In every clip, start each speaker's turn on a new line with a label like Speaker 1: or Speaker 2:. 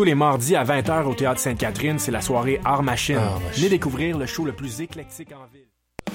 Speaker 1: Tous les mardis à 20h au Théâtre Sainte-Catherine, c'est la soirée Art Machine. Venez découvrir le show le plus éclectique en ville.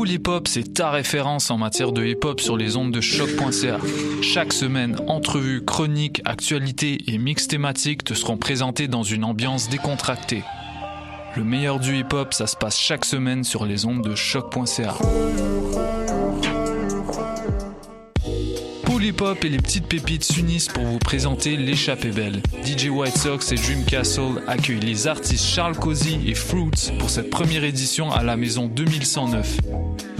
Speaker 2: Pool Hip Hop, c'est ta référence en matière de hip hop sur les ondes de choc.ca. Chaque semaine, entrevues, chroniques, actualités et mix thématiques te seront présentés dans une ambiance décontractée. Le meilleur du hip hop, ça se passe chaque semaine sur les ondes de choc.ca. Pool Hip Hop et les petites pépites s'unissent pour vous présenter l'échappée belle. DJ White Sox et Dream Castle accueillent les artistes Charles Cozy et Fruits pour cette première édition à la maison 2109.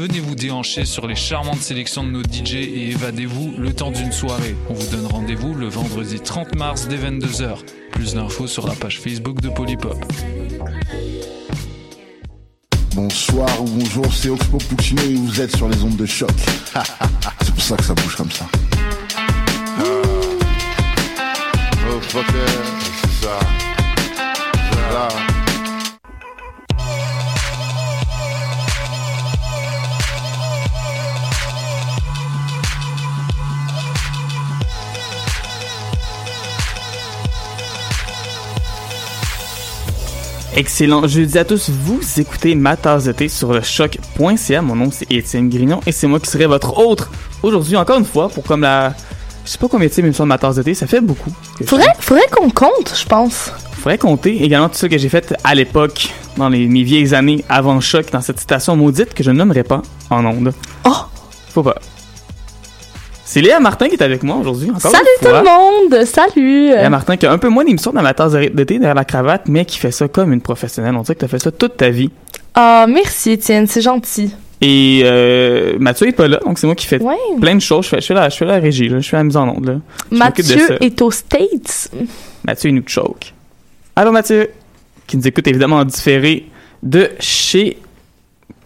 Speaker 2: Venez vous déhancher sur les charmantes sélections de nos DJ et évadez-vous le temps d'une soirée. On vous donne rendez-vous le vendredi 30 mars dès 22h. Plus d'infos sur la page Facebook de Polypop.
Speaker 3: Bonsoir ou bonjour, c'est Oxpo Puccino et vous êtes sur les ondes de choc. c'est pour ça que ça bouge comme ça.
Speaker 4: Oh, fucker, c'est ça. Voilà.
Speaker 5: Excellent jeudi à tous. Vous écoutez ma tasse de thé sur le choc.ca. Mon nom c'est Étienne Grignon et c'est moi qui serai votre autre aujourd'hui encore une fois pour comme la je sais pas combien de émissions de ma tasse de thé, ça fait beaucoup. je
Speaker 6: Faudrait, faudrait qu'on compte, je pense.
Speaker 5: Faudrait compter également tout ce que j'ai fait à l'époque, dans les, mes vieilles années avant le choc, dans cette station maudite que je ne nommerai pas en ondes.
Speaker 6: Oh!
Speaker 5: Faut pas. C'est Léa Martin qui est avec moi aujourd'hui.
Speaker 6: Salut tout le monde! Salut!
Speaker 5: Léa Martin qui a un peu moins d'émissions dans ma tasse de thé derrière la cravate, mais qui fait ça comme une professionnelle. On dirait que tu as fait ça toute ta vie.
Speaker 6: Ah, merci Étienne, c'est gentil.
Speaker 5: Et euh, Mathieu est pas là, donc c'est moi qui fais
Speaker 6: Ouais.
Speaker 5: plein de choses. Je fais, je fais, la, je fais la régie, là. je fais la mise en onde. Là. Je.
Speaker 6: Mathieu est aux States.
Speaker 5: Mathieu, il nous choke. Allô Mathieu, qui nous écoute évidemment en différé de chez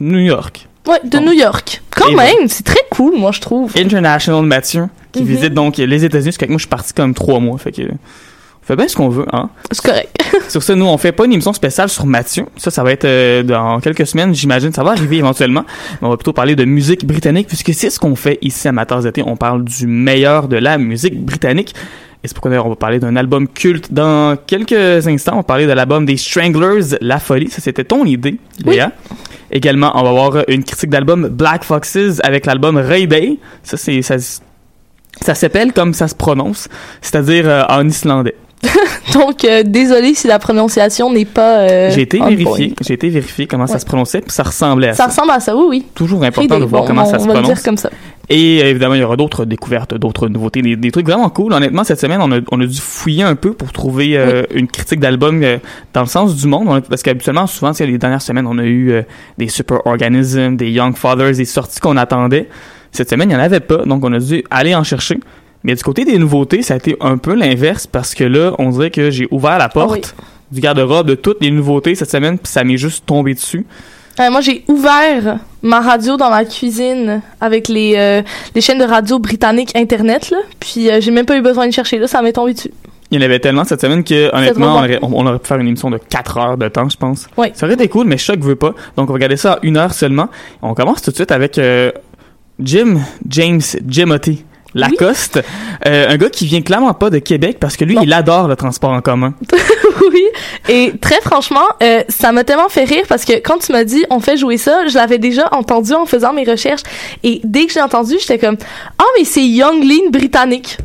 Speaker 5: New York.
Speaker 6: Ouais, de. New York. Quand même, c'est très cool, moi, je trouve.
Speaker 5: International Mathieu, qui
Speaker 6: Mhm.
Speaker 5: visite donc les États-Unis, parce que moi je suis parti comme trois mois. Fait que on fait bien ce qu'on veut, hein.
Speaker 6: C'est correct.
Speaker 5: Sur ça, nous, on fait pas une émission spéciale sur Mathieu. Ça, ça va être euh, dans quelques semaines, j'imagine. Ça va arriver éventuellement. Mais on va plutôt parler de musique britannique, puisque c'est ce qu'on fait ici à Amateurs d'été. On parle du meilleur de la musique britannique. Et c'est pourquoi d'ailleurs on va parler d'un album culte dans quelques instants. On va parler de l'album des Stranglers, La Folie. Ça, c'était ton idée, Léa. Également, on va avoir une critique d'album Black Foxes avec l'album Ray Day. Ça, c'est, ça, ça s'appelle comme ça se prononce, c'est-à-dire euh, en islandais.
Speaker 6: Donc, euh, désolé si la prononciation n'est pas. euh,
Speaker 5: J'ai été vérifié, j'ai été vérifié comment ça se prononçait, puis ça ressemblait à
Speaker 6: Ça
Speaker 5: ça.
Speaker 6: ressemble à ça, oui, oui.
Speaker 5: Toujours important de voir
Speaker 6: bon,
Speaker 5: comment
Speaker 6: on,
Speaker 5: ça se
Speaker 6: on va le
Speaker 5: prononce.
Speaker 6: dire comme ça.
Speaker 5: Et euh, évidemment, il y aura d'autres découvertes, d'autres nouveautés, des, des trucs vraiment cool. Honnêtement, cette semaine, on a, on a dû fouiller un peu pour trouver euh, une critique d'album euh, dans le sens du monde. A- parce qu'habituellement, souvent, les dernières semaines, on a eu euh, des Super Organism, des Young Fathers, des sorties qu'on attendait. Cette semaine, il n'y en avait pas, donc on a dû aller en chercher. Mais du côté des nouveautés, ça a été un peu l'inverse parce que là, on dirait que j'ai ouvert la porte
Speaker 6: Ah oui.
Speaker 5: du garde-robe de toutes les nouveautés cette semaine, puis ça m'est juste tombé dessus.
Speaker 6: Euh, moi, j'ai ouvert ma radio dans ma cuisine avec les, euh, les chaînes de radio britanniques Internet, là. Puis, euh, j'ai même pas eu besoin de chercher, là. Ça m'est tombé dessus.
Speaker 5: Il y en avait tellement cette semaine que honnêtement, on aurait, on, on aurait pu faire une émission de 4 heures de temps, je pense.
Speaker 6: Oui.
Speaker 5: Ça aurait été cool, mais Choc veut pas. Donc on va regarder ça en une heure seulement. On commence tout de suite avec euh, Jim James Jimoty Lacoste, euh, un gars qui vient clairement pas de Québec parce que lui, il adore le transport en commun.
Speaker 6: oui. Et très franchement, euh, ça m'a tellement fait rire parce que quand tu m'as dit on fait jouer ça, je l'avais déjà entendu en faisant mes recherches. Et dès que j'ai entendu, j'étais comme ah mais c'est Young Lean britannique.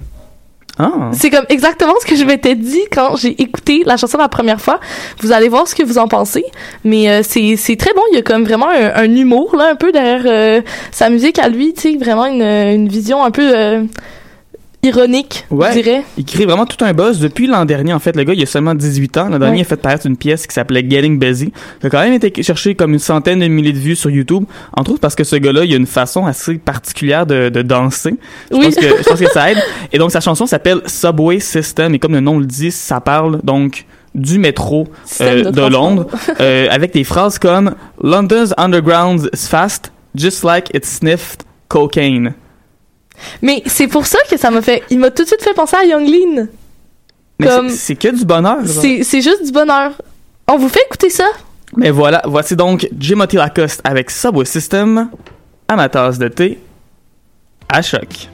Speaker 5: Ah.
Speaker 6: C'est comme exactement ce que je m'étais dit quand j'ai écouté la chanson la première fois. Vous allez voir ce que vous en pensez, mais euh, c'est c'est très bon. Il y a comme vraiment un, un humour là, un peu derrière euh, sa musique à lui, tu sais, vraiment une une vision un peu euh, ironique,
Speaker 5: Ouais.
Speaker 6: je dirais.
Speaker 5: Il crée vraiment tout un buzz depuis l'an dernier. En fait, le gars, il a seulement 18 ans. L'an dernier,
Speaker 6: Ouais.
Speaker 5: il a fait paraître une pièce qui s'appelait Getting Busy. Il a quand même été cherché comme une centaine de milliers de vues sur YouTube. Entre autres parce que ce gars-là, il a une façon assez particulière de, de danser. Je
Speaker 6: Oui.
Speaker 5: pense que, je pense que ça aide. Et donc, sa chanson s'appelle Subway System. Et comme le nom le dit, ça parle donc du métro euh,
Speaker 6: de.
Speaker 5: Londres euh, avec des phrases comme London's underground is fast, just like it sniffed cocaine.
Speaker 6: Mais c'est pour ça que ça m'a fait. Il m'a tout de suite fait penser à Young Lean.
Speaker 5: Mais
Speaker 6: Comme-
Speaker 5: c'est- que du bonheur.
Speaker 6: c'est juste du bonheur. On vous fait écouter ça?
Speaker 5: Mais voilà, voici donc Jimothy Lacoste avec Subway System à ma tasse de thé à choc.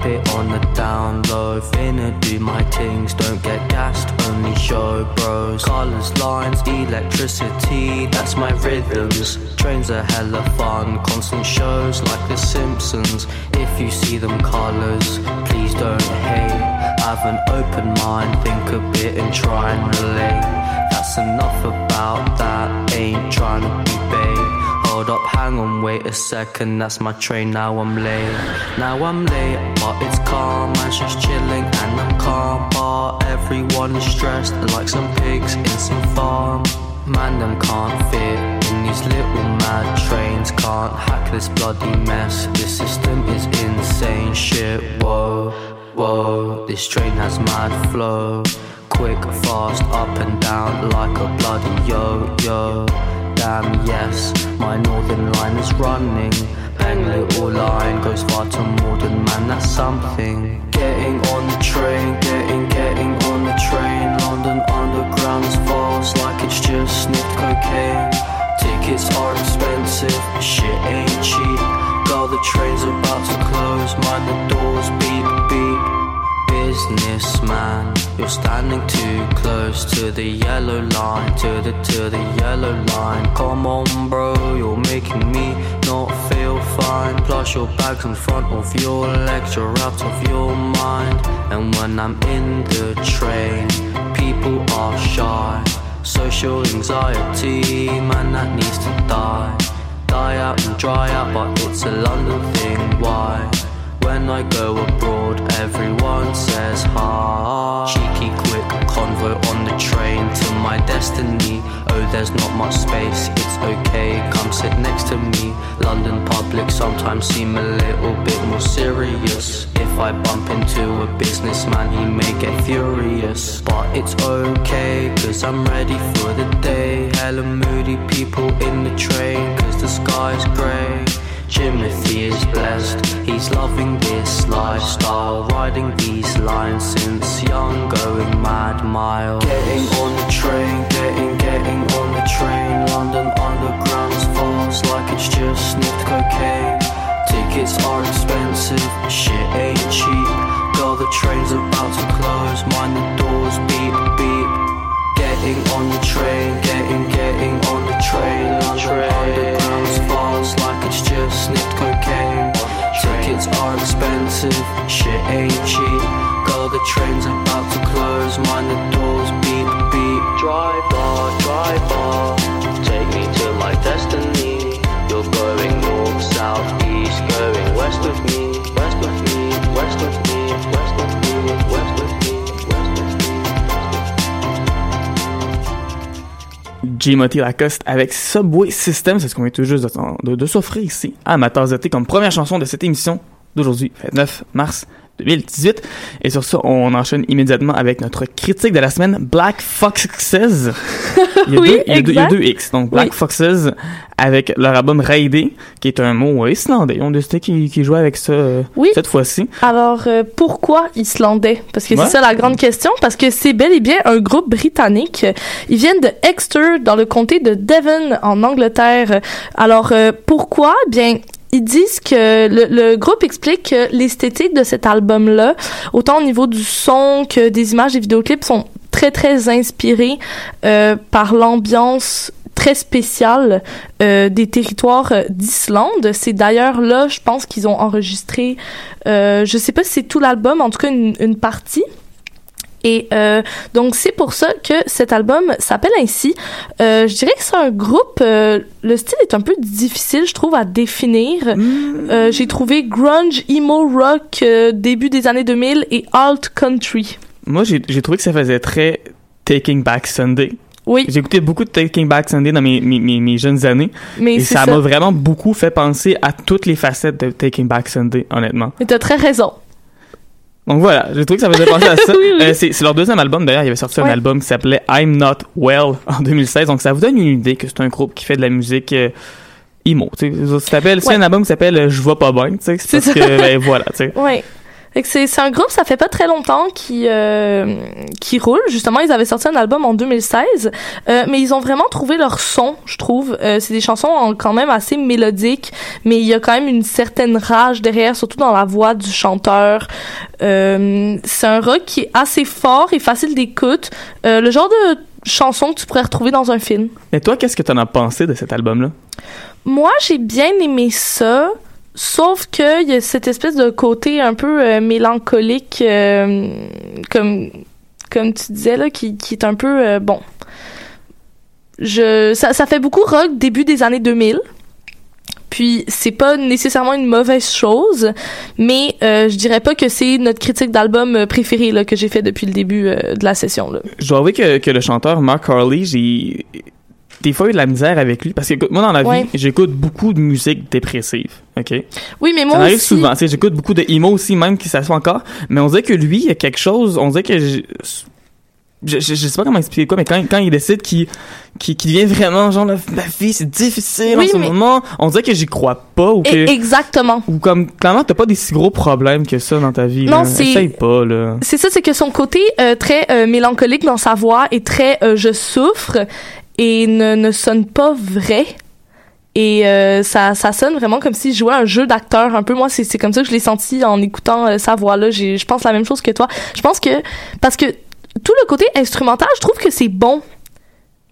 Speaker 7: Keep it on the down low. Finna do my things, don't get gassed, only show bros. Colors, lines, electricity, that's my rhythms. Trains are hella fun, constant shows like The Simpsons. If you see them colors, please don't hate. Have an open mind, think a bit and try and relate. That's enough about that, ain't trying to be babe. Hold up, hang on, wait a second, that's my train, now I'm late. Now I'm late, but it's calm, I'm just chilling and I'm calm. But everyone is stressed like some pigs in some farm. Man, them can't fit in these little mad trains, can't hack this bloody mess. This system is insane shit, whoa, whoa. This train has mad flow. Quick, fast, up and down like a bloody yo yo. Damn, yes, my northern line is running. Bang little line goes far to more than man, that's something. Getting on the train, getting, getting on the train. London Underground is fast like it's just sniffed cocaine. Tickets are expensive, shit ain't cheap. Girl, the train's about to close, mind the doors beep beep. Businessman, you're standing too close to the yellow line, to the to the yellow line. Come on, bro, you're making me not feel fine. Plus your bags in front of your legs, you're out of your mind. And when I'm in the train, people are shy. Social anxiety, man, that needs to die. Die out and dry out, but it's a London thing. Why? When I go abroad, everyone says hi. Cheeky, quick convo on the train to my destiny. Oh, there's not much space, it's okay. Come sit next to me. London public sometimes seem a little bit more serious. If I bump into a businessman, he may get furious. But it's okay, cause I'm ready for the day. Hella moody people in the train, cause the sky's grey. Timothy is blessed, he's loving this lifestyle. Riding these lines since young, going mad mile. Getting on the train, getting, getting on the train. London Underground's fast like it's just sniffed cocaine. Tickets are expensive, shit ain't cheap. Girl, the train's about to close, mind the doors beep beep. Getting on the train, getting, getting on the train. London Underground's sniffed cocaine. Tickets are expensive, shit ain't cheap. Girl, the train's about to close, mind the doors beep beep. Drive bar, drive driver, take me to my destiny. You're going north, south, east, going west with me, west with me, west with me, west with me, west with me, west with me.
Speaker 5: J. Lacoste avec Subway System. C'est ce qu'on vient tout juste de, s'offrir ici à Amateurs comme première chanson de cette émission d'aujourd'hui, 9 mars 2018. Et sur ça, on enchaîne immédiatement avec notre critique de la semaine, Black Foxes. Il y a,
Speaker 6: oui,
Speaker 5: deux, il y a, deux, X. Donc, Black Foxes avec leur album Raidé, qui est un mot islandais. On décidé qu'ils qui jouaient avec ça cette fois-ci.
Speaker 6: Alors, euh, pourquoi islandais? Parce que c'est ça la grande question. Parce que c'est bel et bien un groupe britannique. Ils viennent de Exeter, dans le comté de Devon, en Angleterre. Alors, euh, pourquoi? Bien, ils disent que le, groupe explique que l'esthétique de cet album-là, autant au niveau du son que des images et vidéoclips, sont très très inspirés euh, par l'ambiance très spéciale euh, des territoires d'Islande. C'est d'ailleurs là, je pense qu'ils ont enregistré, euh, je sais pas si c'est tout l'album, en tout cas une partie. Et euh, donc c'est pour ça que cet album s'appelle ainsi. Euh, je dirais que c'est un groupe. Euh, le style est un peu difficile, je trouve, à définir. Mm. J'ai trouvé grunge, emo rock début des années 2000 et alt country.
Speaker 5: Moi, j'ai trouvé que ça faisait très Taking Back Sunday.
Speaker 6: Oui.
Speaker 5: J'ai écouté beaucoup de Taking Back Sunday dans mes, mes, mes, jeunes années. Mais et ça m'a vraiment beaucoup fait penser à toutes les facettes de Taking Back Sunday, honnêtement.
Speaker 6: Mais t'as très raison.
Speaker 5: Donc voilà, j'ai trouvé que ça faisait penser à ça. Euh, c'est leur deuxième album d'ailleurs, il avait sorti un album qui s'appelait I'm Not Well en 2016. Donc ça vous donne une idée que c'est un groupe qui fait de la musique euh, emo. Tu sais, c'est un album qui s'appelle euh, Je vois pas bien, tu sais, c'est parce que ben, voilà, tu sais.
Speaker 6: Ouais c'est un groupe, ça fait pas très longtemps qui euh, qui roule. Justement, ils avaient sorti un album en 2016, euh, mais ils ont vraiment trouvé leur son, je trouve. Euh, c'est des chansons quand même assez mélodiques, mais il y a quand même une certaine rage derrière, surtout dans la voix du chanteur. Euh, c'est un rock qui est assez fort et facile d'écoute. Euh, le genre de chanson que tu pourrais retrouver dans un film.
Speaker 5: Mais toi, qu'est-ce que tu en as pensé de cet album-là?
Speaker 6: Moi, j'ai bien aimé ça. Sauf qu'il y a cette espèce de côté un peu euh, mélancolique, euh, comme, comme tu disais, là, qui, qui est un peu, euh, bon. Je, ça, ça fait beaucoup rock début des années 2000. Puis c'est pas nécessairement une mauvaise chose, mais je dirais pas que c'est notre critique d'album préféré que j'ai fait depuis le début de la session.
Speaker 5: Je dois avouer que, que le chanteur Mark Harley, j'ai des fois eu de la misère avec lui parce que moi dans la vie j'écoute beaucoup de musique dépressive ok?
Speaker 6: Oui mais moi
Speaker 5: ça
Speaker 6: arrive
Speaker 5: souvent tu sais j'écoute beaucoup de emo aussi même qui ça soit encore mais on dirait que lui il y a quelque chose on dirait que je, je, je, sais pas comment expliquer quoi mais quand, quand il décide qu'il qui qui devient vraiment genre la, vie c'est difficile en ce moment on dirait que j'y crois pas ou que
Speaker 6: exactement.
Speaker 5: ou comme clairement t'as pas des si gros problèmes que ça dans ta vie
Speaker 6: non c'est
Speaker 5: pas là.
Speaker 6: C'est ça c'est que son côté euh, très euh, mélancolique dans sa voix est très euh, je souffre et ne, ne sonne pas vrai. Et euh, ça, ça sonne vraiment comme si je jouais un jeu d'acteur un peu. Moi, c'est comme ça que je l'ai senti en écoutant euh, sa voix-là. Je pense la même chose que toi. Je pense que... Parce que tout le côté instrumental, je trouve que c'est bon.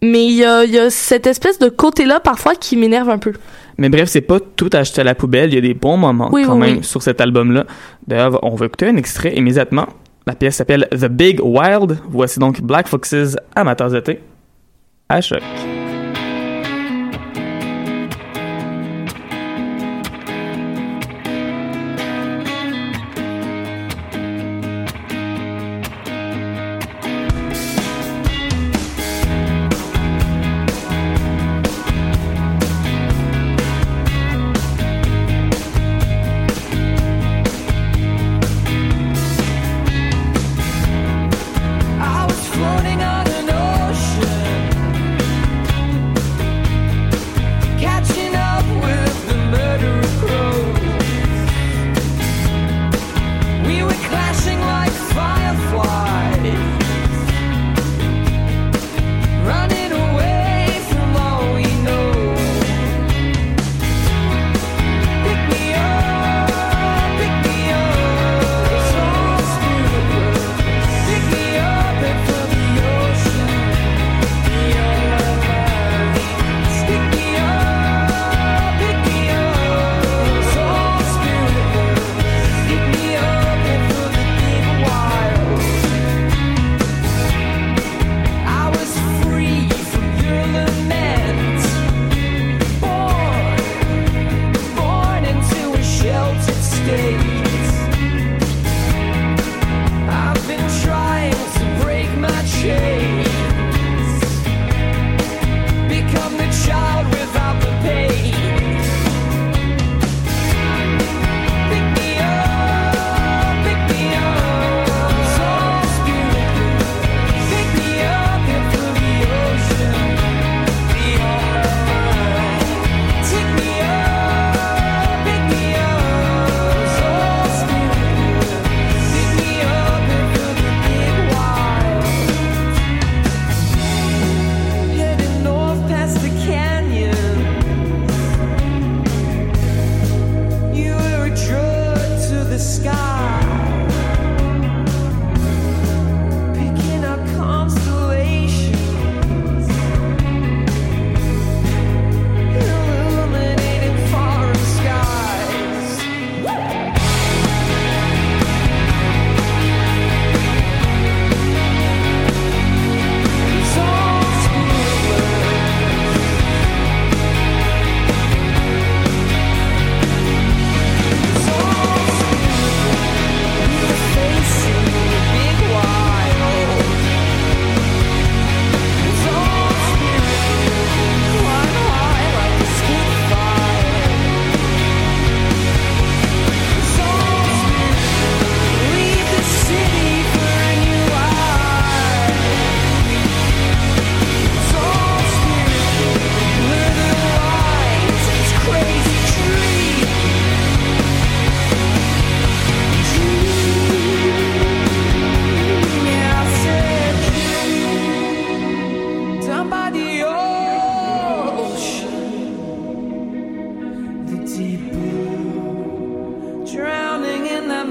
Speaker 6: Mais il y a, y a cette espèce de côté-là, parfois, qui m'énerve un peu.
Speaker 5: Mais bref, c'est pas tout acheté à la poubelle. Il y a des bons moments quand même sur cet album-là. D'ailleurs, on va écouter un extrait immédiatement. La pièce s'appelle The Big Wild. Voici donc Black Foxes, amateurs d'été à choc.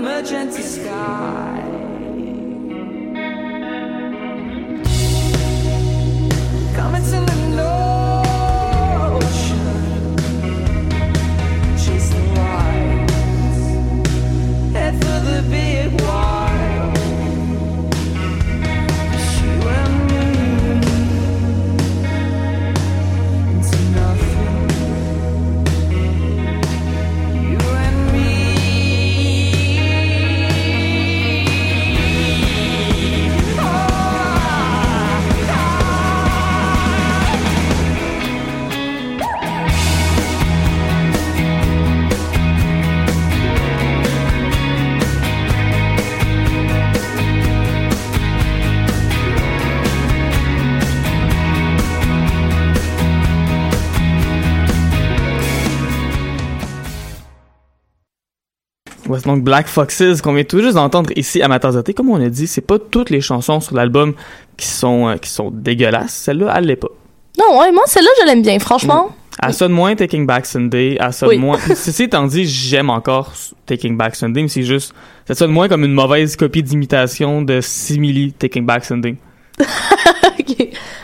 Speaker 5: emergency sky. Donc Black Foxes qu'on vient tout juste d'entendre ici à Matanzate. Comme on a dit, c'est pas toutes les chansons sur l'album qui sont euh, qui sont dégueulasses. Celle-là, elle l'est pas.
Speaker 6: Non, ouais, moi, celle-là, je l'aime bien, franchement.
Speaker 5: Elle sonne moins Taking Back Sunday, elle sonne
Speaker 6: Oui.
Speaker 5: moins. Ceci étant dit, j'aime encore Taking Back Sunday, mais c'est juste, ça sonne moins comme une mauvaise copie d'imitation de Simili Taking Back Sunday.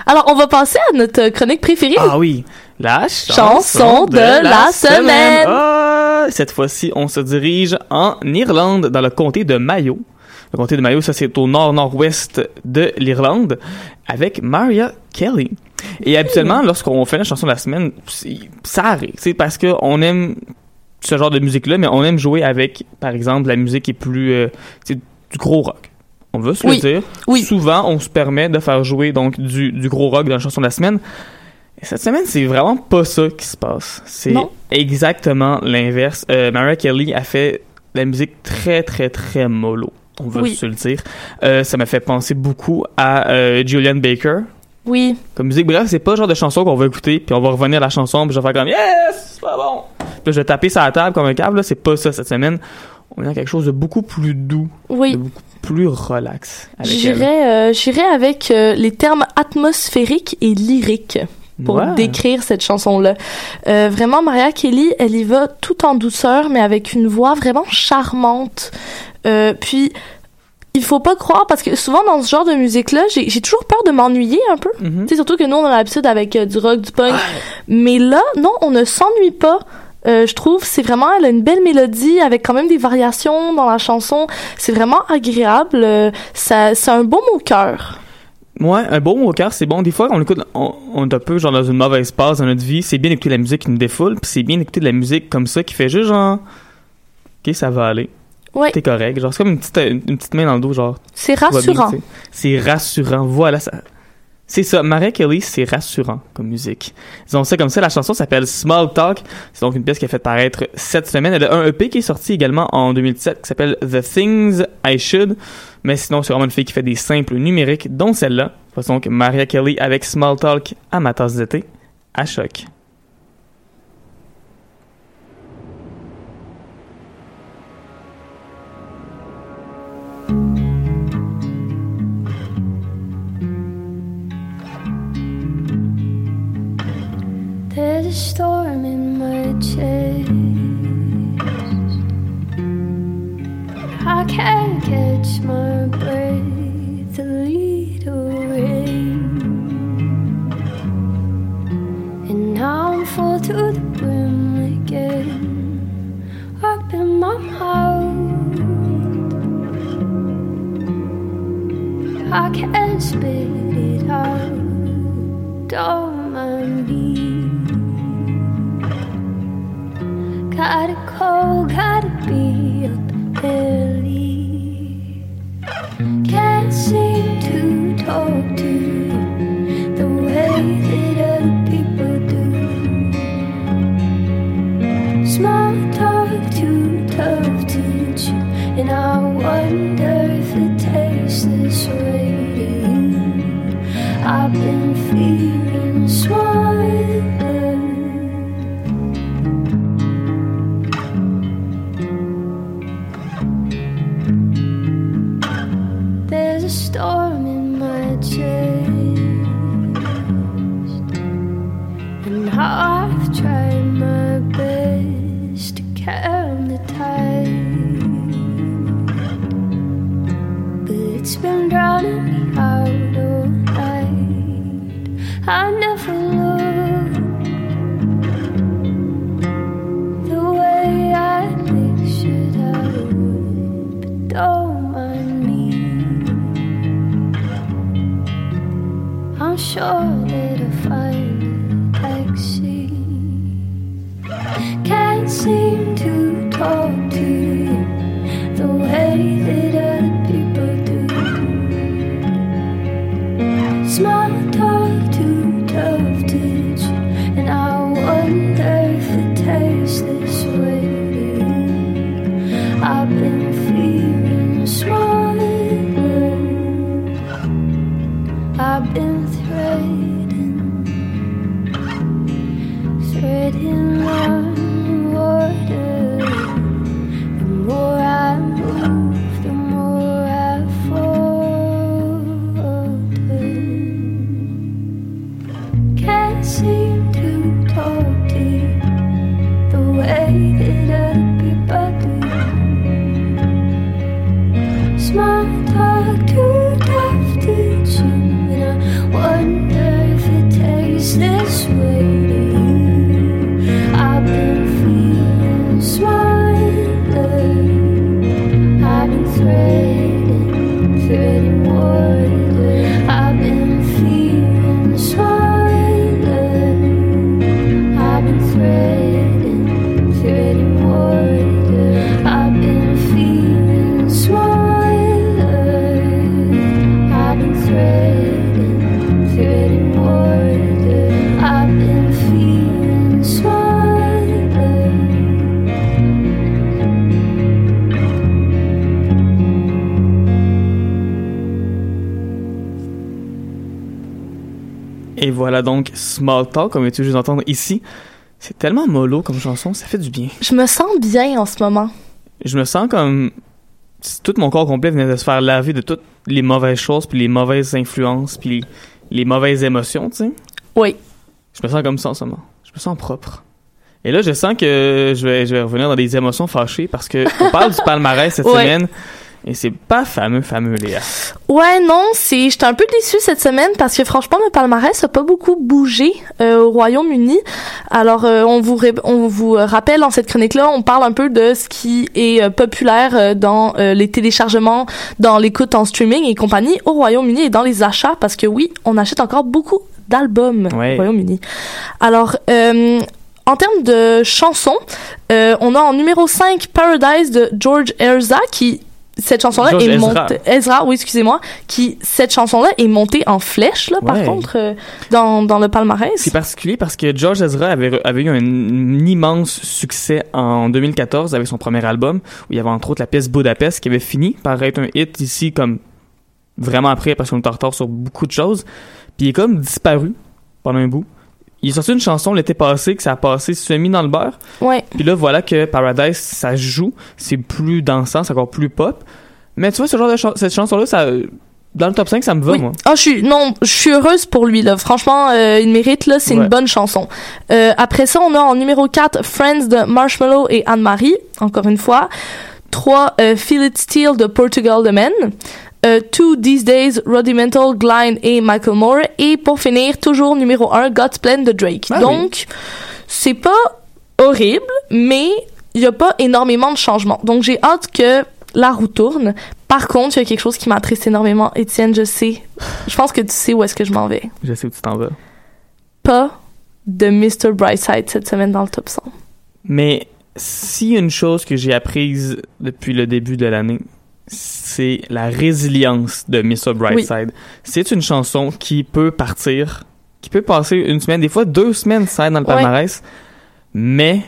Speaker 6: Alors, on va passer à notre chronique préférée.
Speaker 5: Ah oui, la chanson,
Speaker 6: Chanson de la semaine.
Speaker 5: Cette fois-ci, on se dirige en Irlande, dans le comté de Mayo. Le comté de Mayo, ça c'est au nord-nord-ouest de l'Irlande, avec Maria Kelly. Et habituellement, lorsqu'on fait la chanson de la semaine, ça arrive, c'est parce que on aime ce genre de musique-là, mais on aime jouer avec, par exemple, la musique qui est plus, euh, du gros rock. On veut se
Speaker 6: Oui.
Speaker 5: le dire.
Speaker 6: Oui.
Speaker 5: Souvent, on se permet de faire jouer donc du, du gros rock dans la chanson de la semaine. Et cette semaine, c'est vraiment pas ça qui se passe. C'est exactement l'inverse. Euh, Mariah Kelly a fait la musique très, très, très mollo. On veut
Speaker 6: Oui.
Speaker 5: se le dire. Euh, ça m'a fait penser beaucoup à euh, Julian Baker.
Speaker 6: Oui.
Speaker 5: Comme musique, bref, c'est pas le genre de chanson qu'on va écouter, puis on va revenir à la chanson, puis je vais faire comme Yes, c'est pas bon. Puis je vais taper sur la table comme un câble. Là, c'est pas ça cette semaine. On est dans quelque chose de beaucoup plus doux,
Speaker 6: Oui.
Speaker 5: de beaucoup plus relax.
Speaker 6: J'irais euh, avec euh, les termes atmosphériques et lyriques pour
Speaker 5: Ouais.
Speaker 6: décrire cette chanson-là. Euh, vraiment, Maria Kelly, elle y va tout en douceur, mais avec une voix vraiment charmante. Euh, puis, il faut pas croire, parce que souvent dans ce genre de musique-là, j'ai j'ai toujours peur de m'ennuyer un peu. Tu sais, surtout que nous, on a l'habitude avec euh, du rock, du punk. Mais là, non, on ne s'ennuie pas. Euh, je trouve c'est vraiment elle a une belle mélodie avec quand même des variations dans la chanson c'est vraiment agréable Euh, ça c'est un beau mot au cœur
Speaker 5: Ouais, un bon cœur, c'est bon. Des fois, on écoute, on, on est un peu genre dans une mauvaise passe dans notre vie. C'est bien d'écouter de la musique qui nous défoule, puis c'est bien d'écouter de la musique comme ça qui fait juste genre, ok, ça va aller.
Speaker 6: Ouais.
Speaker 5: T'es correct. Genre, c'est comme une petite, une, une petite main dans le dos, genre.
Speaker 6: c'est rassurant
Speaker 5: c'est rassurant. Voilà, ça. C'est ça. Mariah Kelly, c'est rassurant comme musique. Disons ça comme ça. La chanson s'appelle Small Talk. C'est donc une pièce qui a fait paraître cette semaine. Elle a un EP qui est sorti également en 2017 qui s'appelle The Things I Should. Mais sinon, c'est vraiment une fille qui fait des simples numériques, dont celle-là. Voici donc Mariah Kelly avec Small Talk à ma tasse d'été à choc.
Speaker 8: Storm. I can't catch my breath a little rain. And now I'm full to the brim again. Up in my mouth. I can't spit it out. Don't mind me. Gotta go, gotta be Small Small Talk,
Speaker 5: comme tu veux entendre ici. C'est tellement mollo comme chanson, ça fait du bien.
Speaker 6: Je me sens bien en ce moment.
Speaker 5: Je me sens comme si tout mon corps complet venait de se faire laver de toutes les mauvaises choses, puis les mauvaises influences, puis les, mauvaises émotions, tu sais.
Speaker 6: Oui.
Speaker 5: Je me sens comme ça en ce moment. Je me sens propre. Et là, je sens que je vais, je vais revenir dans des émotions fâchées parce que on parle du palmarès cette semaine. Et c'est pas fameux, fameux, Léa.
Speaker 6: Ouais, non, c'est, j'étais un peu déçue cette semaine parce que franchement, le palmarès a pas beaucoup bougé euh, au Royaume-Uni. Alors, euh, on vous on vous rappelle dans cette chronique-là, on parle un peu de ce qui est euh, populaire dans les téléchargements, dans l'écoute en streaming et compagnie au Royaume-Uni et dans les achats parce que oui, on achète encore beaucoup d'albums
Speaker 5: Ouais.
Speaker 6: au Royaume-Uni. Alors, en termes de chansons, on a en numéro 5 Paradise de George Ezra qui cette chanson-là
Speaker 5: George
Speaker 6: est montée Ezra, oui, excusez-moi, qui cette chanson-là est montée en flèche là par contre euh, dans dans le palmarès.
Speaker 5: C'est particulier parce que George Ezra avait, avait eu un, un immense succès en 2014 avec son premier album, où il y avait entre autres la pièce Budapest qui avait fini par être un hit ici comme vraiment après parce qu'on est en retard sur beaucoup de choses. Puis il est comme disparu pendant un bout. Il est sorti une chanson l'été passé que ça a passé semi dans le beurre.
Speaker 6: Ouais.
Speaker 5: Puis là voilà que Paradise ça joue, c'est plus dansant, c'est encore plus pop. Mais tu vois ce genre de cette chanson là ça dans le top 5 ça me va
Speaker 6: Oui.
Speaker 5: moi.
Speaker 6: Ah, je suis non, je suis heureuse pour lui là. Franchement, euh, il mérite là, c'est
Speaker 5: Ouais.
Speaker 6: une bonne chanson. Euh, après ça, on a en numéro 4 Friends de Marshmallow et Anne-Marie, encore une fois. 3 euh, Feel It Steel de Portugal The Men. Euh, Two These Days, Rudimental, Glide et Michael Moore. Et pour finir, toujours numéro 1, God's Plan de Drake.
Speaker 5: Ah oui.
Speaker 6: Donc, c'est pas horrible, mais il y a pas énormément de changements. Donc, j'ai hâte que la roue tourne. Par contre, il y a quelque chose qui m'attriste énormément. Étienne, je sais. Je pense que tu sais où est-ce que je m'en vais.
Speaker 5: Je sais où tu t'en vas.
Speaker 6: Pas de Mr. Brightside cette semaine dans le top 100.
Speaker 5: Mais a une chose que j'ai apprise depuis le début de l'année, c'est la résilience de Mr. Brightside. C'est une chanson qui peut partir, qui peut passer une semaine, des fois deux semaines être dans le
Speaker 6: Ouais.
Speaker 5: palmarès, mais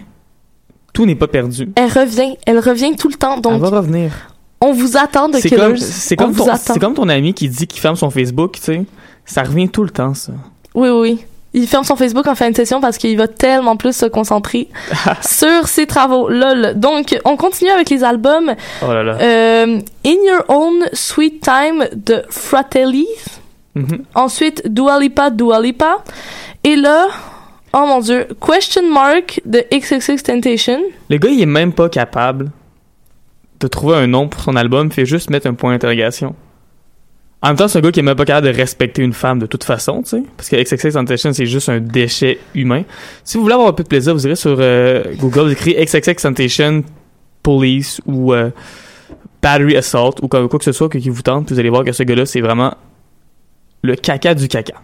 Speaker 5: tout n'est pas perdu.
Speaker 6: Elle revient. Elle revient tout le temps.
Speaker 5: Elle
Speaker 6: Donc,
Speaker 5: va revenir.
Speaker 6: on vous attend de Killers.
Speaker 5: comme, c'est
Speaker 6: On
Speaker 5: comme, c'est comme ton ami qui dit qu'il ferme son Facebook, tu sais. Ça revient tout le temps, ça.
Speaker 6: Oui, oui, oui. Il ferme son Facebook en fin de session parce qu'il va tellement plus se concentrer sur ses travaux. Lol. Donc, on continue avec les albums.
Speaker 5: Oh là là.
Speaker 6: Euh, In Your Own Sweet Time de Fratelli.
Speaker 5: Mhm.
Speaker 6: Ensuite, Dua Lipa, Dua Lipa. Et là, oh mon dieu, Question Mark de XXX Temptation.
Speaker 5: Le gars, il est même pas capable de trouver un nom pour son album, fait juste mettre un point d'interrogation. En même temps, c'est un gars qui est même pas capable de respecter une femme de toute façon, tu sais. Parce que XXX Temptation, c'est juste un déchet humain. Si vous voulez avoir un peu de plaisir, vous irez sur euh, Google, vous écrivez XXX Temptation Police ou euh, Battery Assault ou quoi, quoi que ce soit qui vous tente, puis vous allez voir que ce gars-là, c'est vraiment le caca du caca.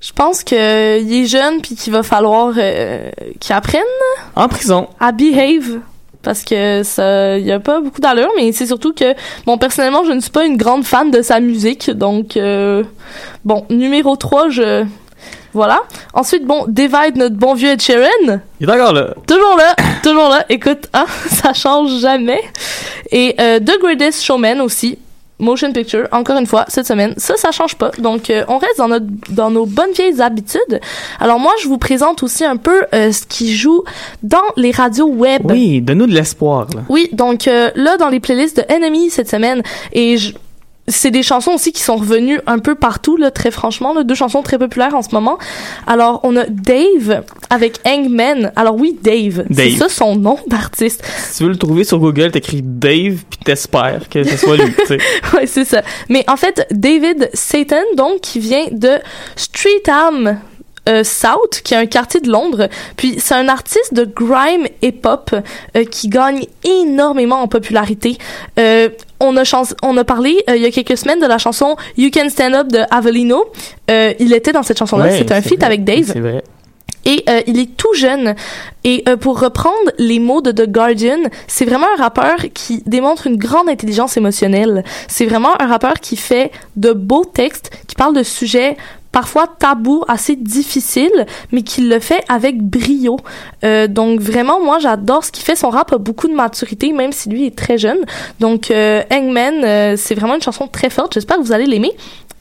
Speaker 6: Je pense qu'il est jeune puis qu'il va falloir euh, qu'il apprenne
Speaker 5: En prison.
Speaker 6: à behave parce que ça y a pas beaucoup d'allure mais c'est surtout que bon personnellement je ne suis pas une grande fan de sa musique donc euh, bon numéro 3 je voilà. Ensuite bon Divide notre bon vieux Ed Sheeran.
Speaker 5: Il est encore là.
Speaker 6: toujours là toujours là. Écoute hein, ça change jamais. Et euh, The Greatest Showman aussi Motion Picture, encore une fois, cette semaine. Ça, ça change pas. Donc, euh, on reste dans, notre, dans nos bonnes vieilles habitudes. Alors, moi, je vous présente aussi un peu euh, ce qui joue dans les radios web.
Speaker 5: Oui, donne-nous de l'espoir, là.
Speaker 6: Oui, donc euh, là, dans les playlists de Enemy cette semaine, et je- c'est des chansons aussi qui sont revenues un peu partout, là, très franchement, là, deux chansons très populaires en ce moment. Alors, on a Dave avec Hangman. Alors oui, Dave, c'est
Speaker 5: Dave.
Speaker 6: ça son nom d'artiste.
Speaker 5: Si tu veux le trouver sur Google, t'écris Dave, puis t'espères que ce soit lui, tu sais.
Speaker 6: ouais, c'est ça. Mais en fait, David Satan, donc, qui vient de Streatham. Euh, South, qui est un quartier de Londres. Puis c'est un artiste de grime et pop euh, qui gagne énormément en popularité. Euh, on a chans- on a parlé il y a quelques semaines de la chanson You Can Stand Up de Avelino. Il était dans cette chanson-là.
Speaker 5: Ouais,
Speaker 6: C'était un feat
Speaker 5: vrai.
Speaker 6: avec Dave.
Speaker 5: C'est vrai.
Speaker 6: Et euh, il est tout jeune. Et euh, pour reprendre les mots de The Guardian, c'est vraiment un rappeur qui démontre une grande intelligence émotionnelle. C'est vraiment un rappeur qui fait de beaux textes, qui parle de sujets parfois tabous, assez difficiles, mais qui le fait avec brio. Euh, donc vraiment, moi, j'adore ce qu'il fait. Son rap a beaucoup de maturité, même si lui est très jeune. Donc euh, Hangman, euh, c'est vraiment une chanson très forte. J'espère que vous allez l'aimer.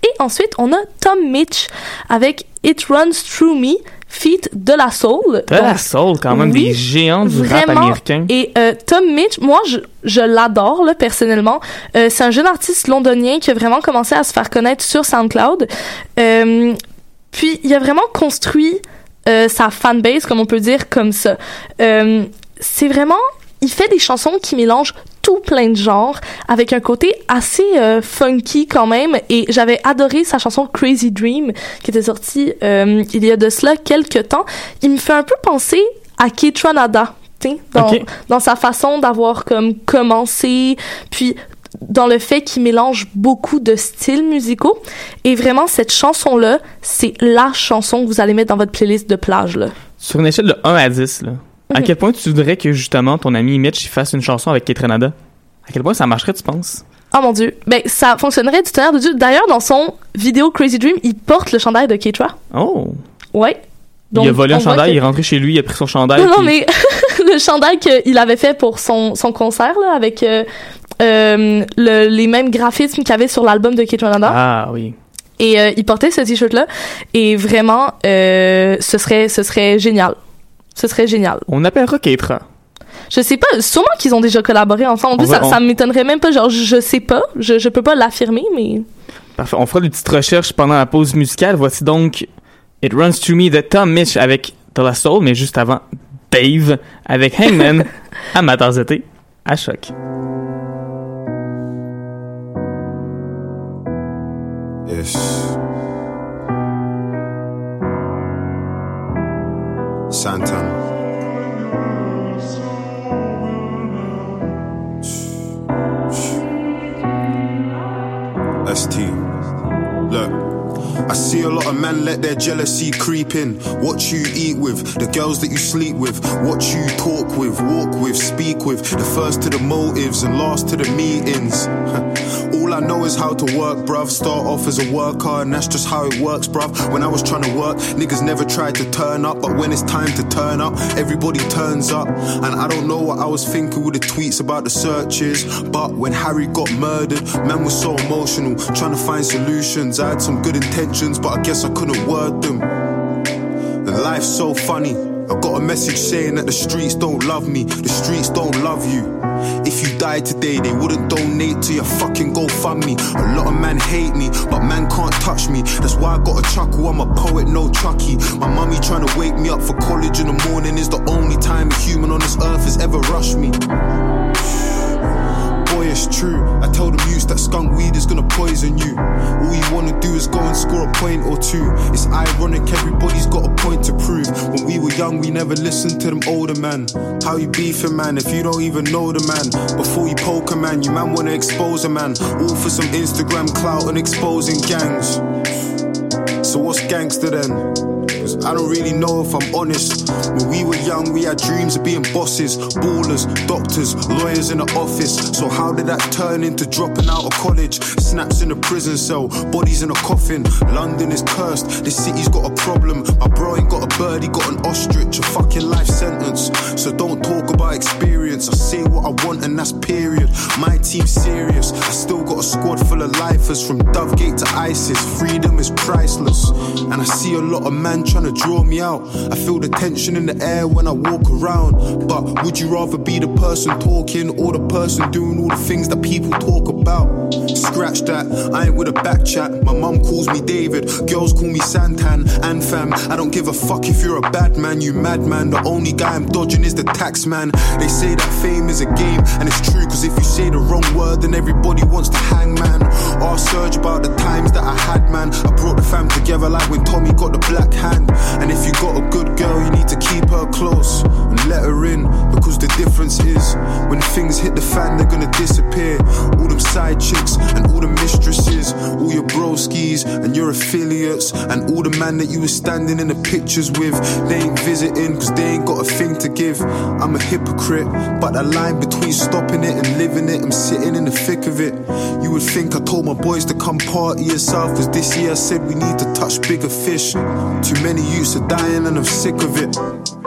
Speaker 6: Et ensuite, on a Tom Mitch avec It Runs Through Me, feat de la soul.
Speaker 5: De la soul, quand même,
Speaker 6: oui,
Speaker 5: des géants du rap
Speaker 6: vraiment.
Speaker 5: américain.
Speaker 6: Et euh, Tom Mitch, moi, je, je l'adore, là, personnellement. Euh, c'est un jeune artiste londonien qui a vraiment commencé à se faire connaître sur SoundCloud. Euh, puis, il a vraiment construit sa fanbase, comme on peut dire, comme ça. C'est vraiment... Il fait des chansons qui mélangent tout plein de genres, avec un côté assez euh, funky quand même. Et j'avais adoré sa chanson Crazy Dream, qui était sortie euh, il y a de cela quelques temps. Il me fait un peu penser à sais, dans, dans sa façon d'avoir comme commencé, puis dans le fait qu'il mélange beaucoup de styles musicaux. Et vraiment, cette chanson-là, c'est la chanson que vous allez mettre dans votre playlist de plage, là.
Speaker 5: Sur une échelle de 1 à 10, là, à quel point tu voudrais que justement ton ami Mitch fasse une chanson avec Kate Renada? À quel point ça marcherait, tu penses?
Speaker 6: Oh mon dieu. Ben, ça fonctionnerait du tonnerre de Dieu. D'ailleurs, dans son vidéo Crazy Dream, il porte le chandail de Keitra.
Speaker 5: Oh!
Speaker 6: Ouais.
Speaker 5: il a volé un chandail,
Speaker 6: que-
Speaker 5: il est rentré chez lui, il a pris son chandail.
Speaker 6: Non, non,
Speaker 5: puis-
Speaker 6: mais le chandail qu'il avait fait pour son, son concert, là, avec euh, euh, le- les mêmes graphismes qu'il y avait sur l'album de Kate Renada.
Speaker 5: Ah oui.
Speaker 6: Et euh, il portait ce t-shirt-là. Et vraiment, ce, serait, ce serait génial. Ce serait génial.
Speaker 5: On appellera Keitra.
Speaker 6: Je sais pas, sûrement qu'ils ont déjà collaboré ensemble. En plus, ça,
Speaker 5: on-
Speaker 6: ça m'étonnerait même pas. Genre, je, je sais pas. Je, je peux pas l'affirmer, mais.
Speaker 5: Parfait. On fera des petites recherches pendant la pause musicale. Voici donc It Runs Through Me de Tom Mitch avec De La Soul, mais juste avant, Dave avec Hangman à Matars d'été à choc.
Speaker 9: Yes. Santan. ST. I see a lot of men let their jealousy creep in. What you eat with, the girls that you sleep with, what you talk with, walk with, speak with, the first to the motives and last to the meetings. All I know is how to work, bruv. Start off as a worker, and that's just how it works, bruv. When I was trying to work, niggas never tried to turn up, but when it's time to turn up, everybody turns up. And I don't know what I was thinking with the tweets about the searches, but when Harry got murdered, man was so emotional, trying to find solutions. I had some good intentions, but I guess I couldn't word them. And life's so funny. I got a message saying that the streets don't love me, the streets don't love you. If you died today, they wouldn't donate to your fucking GoFundMe. A lot of men hate me, but man can't touch me. That's why I got a chuckle. I'm a poet, no Chucky. My mummy trying to wake me up for college in the morning is the only time a human on this earth has ever rushed me. Point or two. It's ironic, everybody's got a point to prove. When we were young, we never listened to them older man. How you beefing, man, if you don't even know the man? Before you poke a man, you man wanna expose a man. All for some Instagram clout and exposing gangs. So what's gangster then? I don't really know if I'm honest. When we were young, we had dreams of being bosses, ballers, doctors, lawyers in the office. So how did that turn into dropping out of college? Snaps in a prison cell, bodies in a coffin. London is cursed, this city's got a problem. My bro ain't got a bird, he got an ostrich, a fucking life sentence. So don't talk about experience. I say what I want and that's period. My team's serious. I still got a squad full of lifers from Dovegate to ISIS. Freedom is priceless. And I see a lot of men trying to draw me out. I feel the tension in the air when I walk around. But would you rather be the person talking or the person doing all the things that people talk about? Scratch that, I ain't with a back chat. My mum calls me David, girls call me Santan and fam. I don't give a fuck if you're a bad man, you madman. The only guy I'm dodging is the tax man. They say that fame is a game, and it's true, cause if you say the wrong word, then everybody wants to hang man. Ask Serge about the times that I had, man. I brought the fam together like when Tommy got the black hand. And if you got a good girl, you need to keep her close and let her in. Because the difference is, when things hit the fan, they're gonna disappear. All them side chicks and all the mistresses, all your broskies and your affiliates, and all the man that you were standing in the pictures with. They ain't visiting because they ain't got a thing to give. I'm a hypocrite, but the line between stopping it and living it, I'm sitting in the thick of it. You would think I told my boys to come party yourself, cause this year I said we need to touch bigger fish. Too many youths to dying and I'm sick of it.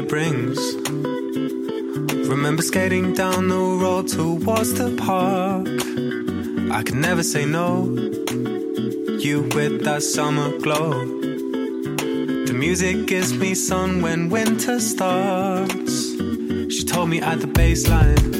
Speaker 10: It brings. Remember skating down the road towards the park. I could never say no. You with that summer glow. The music gives me sun when winter starts. She told me at the baseline,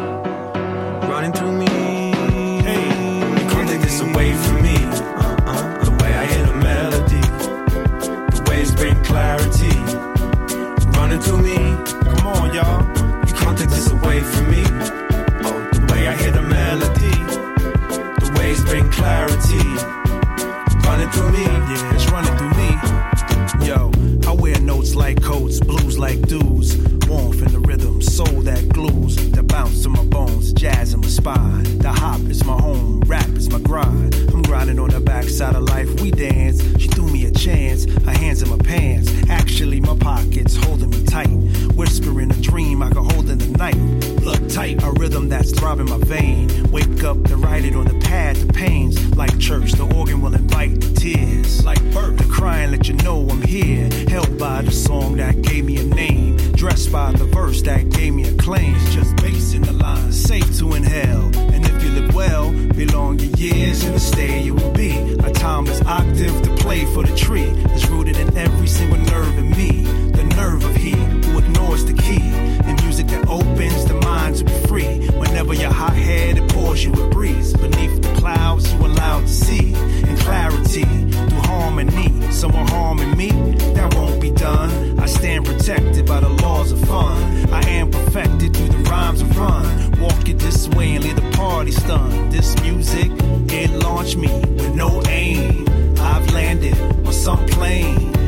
Speaker 11: throbbing my vein. Wake up to write it on the pad, the pains. Like church, the organ will invite the tears. Like birth, the crying, let you know I'm here. Held by the song that gave me a name. Dressed by the verse that gave me a claim. Just bass in the line, safe to inhale. And if you live well, belong your years in the stay you will be. A timeless octave to play for the tree. That's rooted in every single nerve in me. The nerve of he ignores the key. The music that opens the mind to be free. Whenever you're hot headed, pours you a breeze. Beneath the clouds, you allowed to see. In clarity, through harmony. Someone harming me, that won't be done. I stand protected by the laws of fun. I am perfected through the rhymes of run. Walk it this way and leave the party stunned. This music, it launched me with no aim. I've landed on some plane.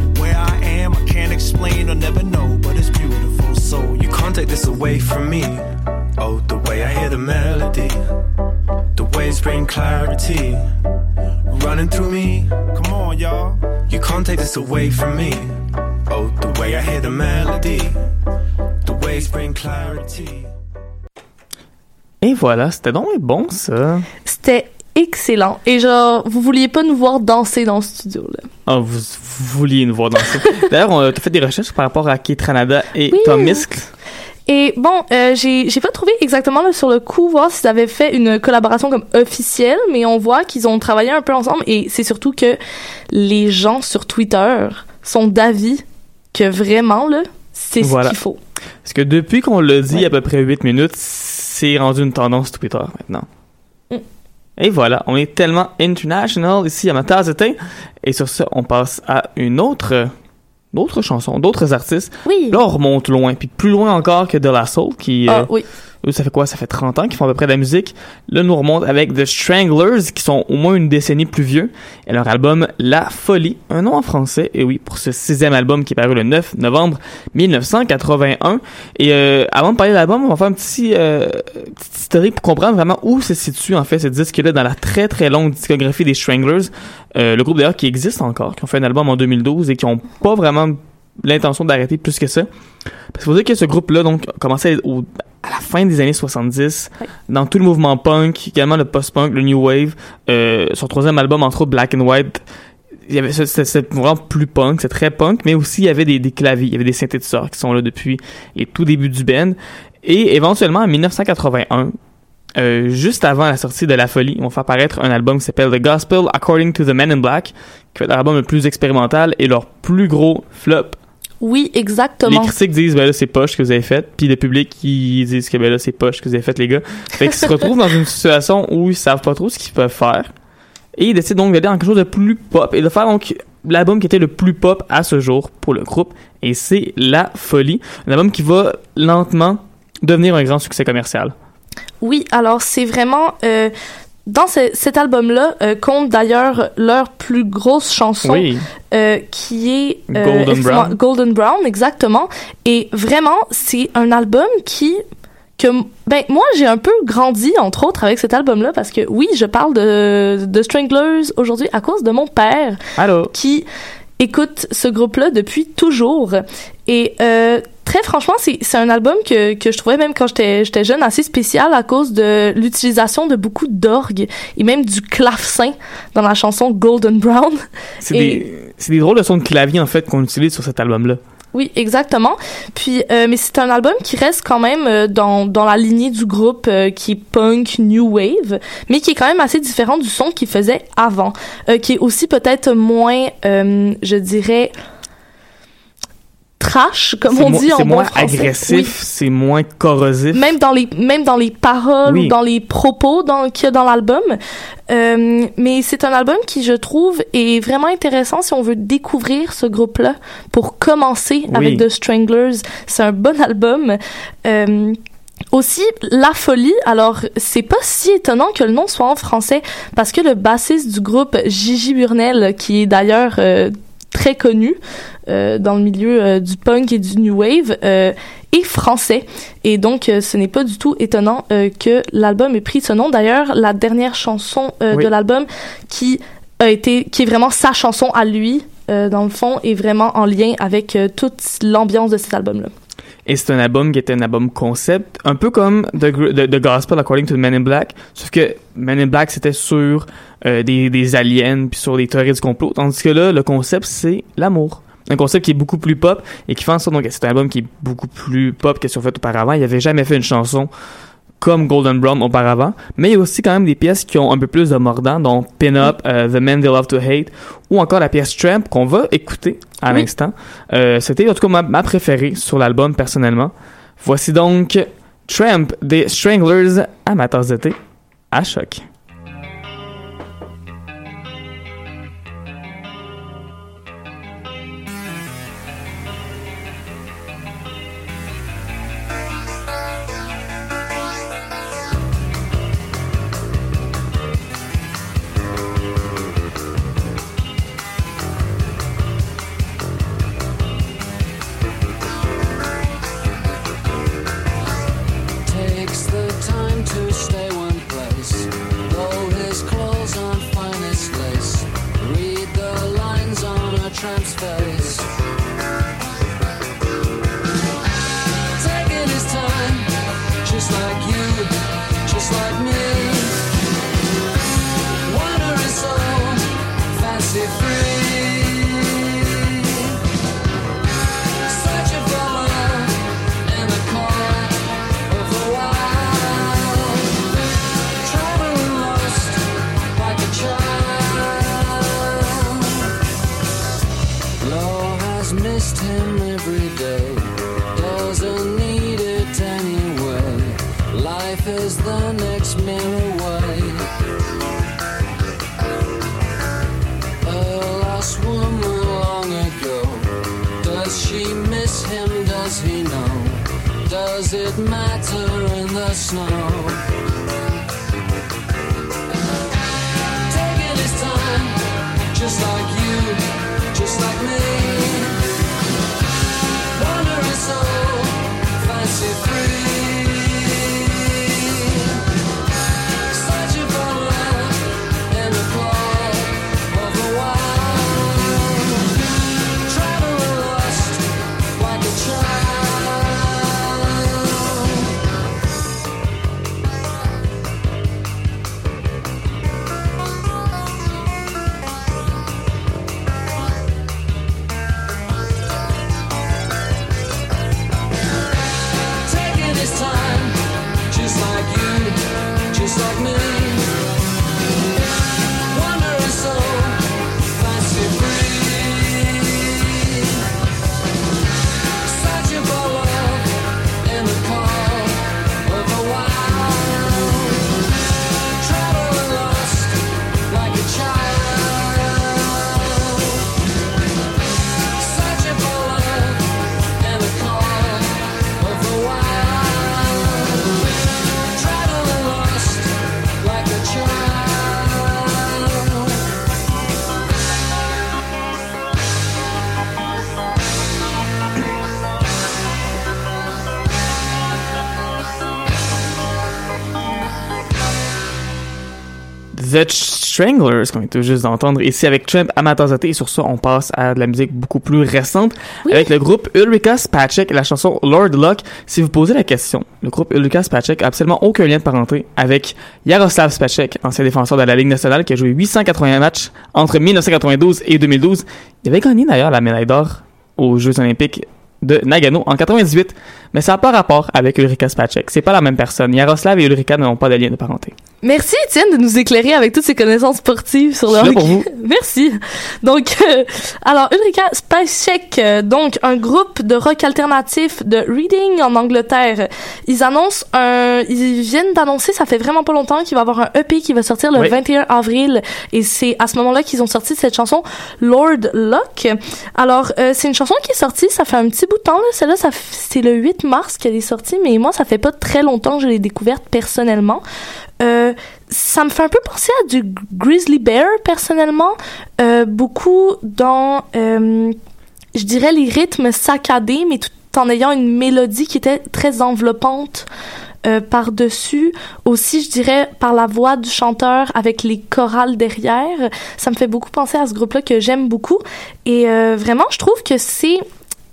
Speaker 11: Can't explain or never know, but it's beautiful. So
Speaker 10: You can't take this away from me. Oh, the way I hear the melody, the waves bring clarity, running through me.
Speaker 11: Come on, y'all.
Speaker 10: You can't take this away from me. Oh, the way I hear the melody, the waves bring clarity.
Speaker 5: Et voilà, c'était donc bon ça.
Speaker 6: C'était excellent. Et genre, vous vouliez pas nous voir danser dans le studio, là.
Speaker 5: Ah, vous, vous vouliez nous voir danser. D'ailleurs, on a fait des recherches par rapport à Keith Ranada et
Speaker 6: Oui.
Speaker 5: Tom Misk.
Speaker 6: Et bon, euh, j'ai j'ai pas trouvé exactement là, sur le coup voir s'ils avaient fait une collaboration comme officielle, mais on voit qu'ils ont travaillé un peu ensemble et c'est surtout que les gens sur Twitter sont d'avis que vraiment là, c'est
Speaker 5: Voilà.
Speaker 6: ce qu'il faut.
Speaker 5: Parce que depuis qu'on l'a dit à peu près 8 minutes, c'est rendu une tendance Twitter maintenant. Et voilà, on est tellement international ici à ma tasse de thé. Et sur ce, on passe à une autre d'autres chansons, d'autres artistes.
Speaker 6: Oui.
Speaker 5: Là, on remonte loin, puis plus loin encore que De La Soul, qui...
Speaker 6: Ah,
Speaker 5: euh,
Speaker 6: oui.
Speaker 5: Ça fait quoi? Ça fait 30 ans qu'ils font à peu près de la musique. Là, nous remonte avec The Stranglers, qui sont au moins une décennie plus vieux, et leur album La Folie, un nom en français, et oui, pour ce sixième album qui est paru le 9 novembre 1981. Et euh, avant de parler de l'album, on va faire un petit, euh, petit historique pour comprendre vraiment où se situe en fait ce disque-là dans la très très longue discographie des Stranglers. Euh, le groupe d'ailleurs qui existe encore, qui ont fait un album en 2012 et qui ont pas vraiment l'intention d'arrêter plus que ça. Parce qu'il faut dire que ce groupe-là, donc, a commencé au- à la fin des années 70, dans tout le mouvement punk, également le post-punk, le new wave, euh, son troisième album, entre autres Black and White, il y avait c'était vraiment plus punk, c'est très punk, mais aussi il y avait des, des claviers, il y avait des synthétiseurs qui sont là depuis les tout débuts du band. Et éventuellement, en 1981, euh, juste avant la sortie de La Folie, on va faire paraître un album qui s'appelle The Gospel According to the Men in Black, qui va être l'album le plus expérimental et leur plus gros flop.
Speaker 6: Oui,
Speaker 5: Les
Speaker 6: exactement.
Speaker 5: critiques disent, ben là, c'est poche que vous avez fait, puis le public, ils disent que ben là, c'est poche que vous avez fait, les gars. Fait qu'ils se retrouvent dans une situation où ils savent pas trop ce qu'ils peuvent faire. Et ils décident donc d'aller dans quelque chose de plus pop et de faire donc l'album qui était le plus pop à ce jour pour le groupe. Et c'est La Folie. Un album qui va lentement devenir un grand succès commercial.
Speaker 6: Oui, alors c'est vraiment euh, dans ce- cet album-là euh, compte d'ailleurs leur plus grosse chanson
Speaker 5: Oui.
Speaker 6: euh, qui est euh,
Speaker 5: Golden Brown.
Speaker 6: Golden Brown exactement et vraiment c'est un album qui que ben moi j'ai un peu grandi entre autres avec cet album-là parce que oui je parle de de Stranglers aujourd'hui à cause de mon père
Speaker 5: Allô?
Speaker 6: qui écoute ce groupe-là depuis toujours. Et euh, franchement, c'est un album que, que je trouvais même quand j'étais jeune assez spécial à cause de l'utilisation de beaucoup d'orgue et même du clavecin dans la chanson Golden Brown.
Speaker 5: C'est
Speaker 6: Et-
Speaker 5: des, des drôles de sons de clavier, en fait, qu'on utilise sur cet album-là.
Speaker 6: Oui, exactement. Puis, euh, mais c'est un album qui reste quand même euh, dans, dans la lignée du groupe euh, qui est punk new wave, mais qui est quand même assez différent du son qu'il faisait avant, qui est aussi peut-être moins, je dirais, trash, comme on dit en
Speaker 5: C'est
Speaker 6: bon
Speaker 5: moins
Speaker 6: français.
Speaker 5: agressif,
Speaker 6: Oui.
Speaker 5: c'est moins corrosif.
Speaker 6: Même dans les même dans les paroles
Speaker 5: Oui.
Speaker 6: ou dans les propos dans, qu'il y a dans l'album, Euh, mais c'est un album qui je trouve est vraiment intéressant si on veut découvrir ce groupe-là pour commencer
Speaker 5: Oui.
Speaker 6: avec The Stranglers. C'est un bon album. Euh, aussi, La Folie, alors c'est pas si étonnant que le nom soit en français parce que le bassiste du groupe Gigi Burnell, qui est d'ailleurs euh, très connu euh, dans le milieu euh, du punk et du new wave, euh, est français. Et donc, euh, ce n'est pas du tout étonnant euh, que l'album ait pris ce nom. D'ailleurs, la dernière chanson
Speaker 5: Oui.
Speaker 6: de l'album qui a été, qui est vraiment sa chanson à lui, euh, dans le fond, est vraiment en lien avec toute l'ambiance de cet album-là.
Speaker 5: Et c'est un album qui était un album concept, un peu comme The, The, The Gospel According to the Men in Black, sauf que Men in Black c'était sur euh, des, des aliens puis sur des théories du complot, tandis que là, le concept c'est l'amour. Un concept qui est beaucoup plus pop et qui fait en sorte donc que c'est un album qui est beaucoup plus pop que ce qu'on fait auparavant. Il avait jamais fait une chanson comme Golden Brown auparavant, mais il y a aussi quand même des pièces qui ont un peu plus de mordant, dont Pin Up, euh, The Men They Love to Hate, ou encore la pièce Tramp qu'on va écouter à
Speaker 6: Oui.
Speaker 5: l'instant. Euh, C'était en tout cas ma, ma préférée sur l'album personnellement. Voici donc Tramp des Stranglers de thé à choc. Stranglers, qu'on tout juste d'entendre ici avec Trump Amatazote. Et sur ça, on passe à de la musique beaucoup plus récente avec le groupe Ulrika Spacek et la chanson Lord Luck. Si vous posez la question, le groupe Ulrika Spacek a absolument aucun lien de parenté avec Yaroslav Spacek, ancien défenseur de la Ligue nationale qui a joué 880 matchs entre 1992 et 2012. Il avait gagné d'ailleurs la médaille d'or aux Jeux olympiques de Nagano en 98, mais ça n'a pas rapport avec Ulrika Spacek. C'est pas la même personne. Yaroslav et Ulrika n'ont pas de lien de parenté.
Speaker 6: Merci Étienne de nous éclairer avec toutes ces connaissances sportives sur le hockey.
Speaker 5: pour vous.
Speaker 6: Merci. Donc, euh, alors Ulrika Spacek, euh, donc un groupe de rock alternatif de Reading en Angleterre. Ils annoncent un, ils viennent d'annoncer, ça fait vraiment pas longtemps qu'il va y avoir un EP qui va sortir le
Speaker 5: Oui.
Speaker 6: 21 avril et c'est à ce moment-là qu'ils ont sorti cette chanson Lord Luck. Alors euh, c'est une chanson qui est sortie, ça fait un petit bout de temps là. Celle-là, ça c'est le 8 mars qu'elle est sortie, mais moi ça fait pas très longtemps que je l'ai découverte personnellement. Euh, ça me fait un peu penser à du Grizzly Bear personnellement, euh, beaucoup dans, euh, je dirais les rythmes saccadés, mais tout en ayant une mélodie qui était très enveloppante. par-dessus, aussi je dirais par la voix du chanteur avec les chorales derrière, ça me fait beaucoup penser à ce groupe-là que j'aime beaucoup et vraiment je trouve que c'est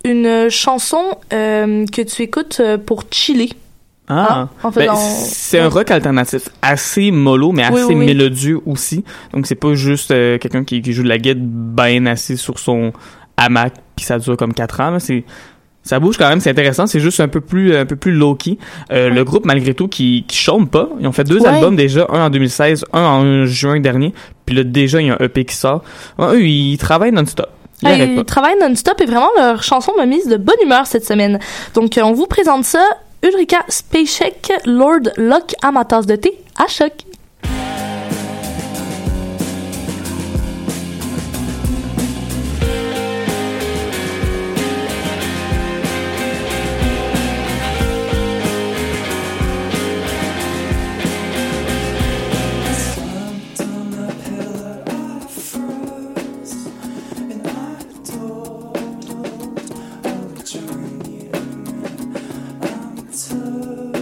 Speaker 6: une chanson que tu écoutes pour chiller.
Speaker 5: Ah,
Speaker 6: Ah, en fait,
Speaker 5: Ben,
Speaker 6: on-
Speaker 5: c'est un rock alternatif assez mollo, mais
Speaker 6: Oui,
Speaker 5: assez
Speaker 6: oui, oui.
Speaker 5: mélodieux aussi. Donc c'est pas juste euh, quelqu'un qui, qui joue de la guitare bien assis sur son hamac, puis ça dure comme 4 ans. C'est ça bouge quand même, c'est intéressant. C'est juste un peu plus un peu plus low key. Euh, Le groupe malgré tout qui qui chôme pas. Ils ont fait deux
Speaker 6: Ouais.
Speaker 5: albums déjà, un en 2016, un en juin dernier. Puis là déjà il y a un EP qui sort. Ouais, eux ils travaillent non-stop. Ils
Speaker 6: Ah,
Speaker 5: arrêtent
Speaker 6: Ils travaillent non-stop et vraiment leur chanson m'a mise de bonne humeur cette semaine. Donc euh, on vous présente ça. Ulrika Spacek, Lord ma tasse de thé à choc. answer.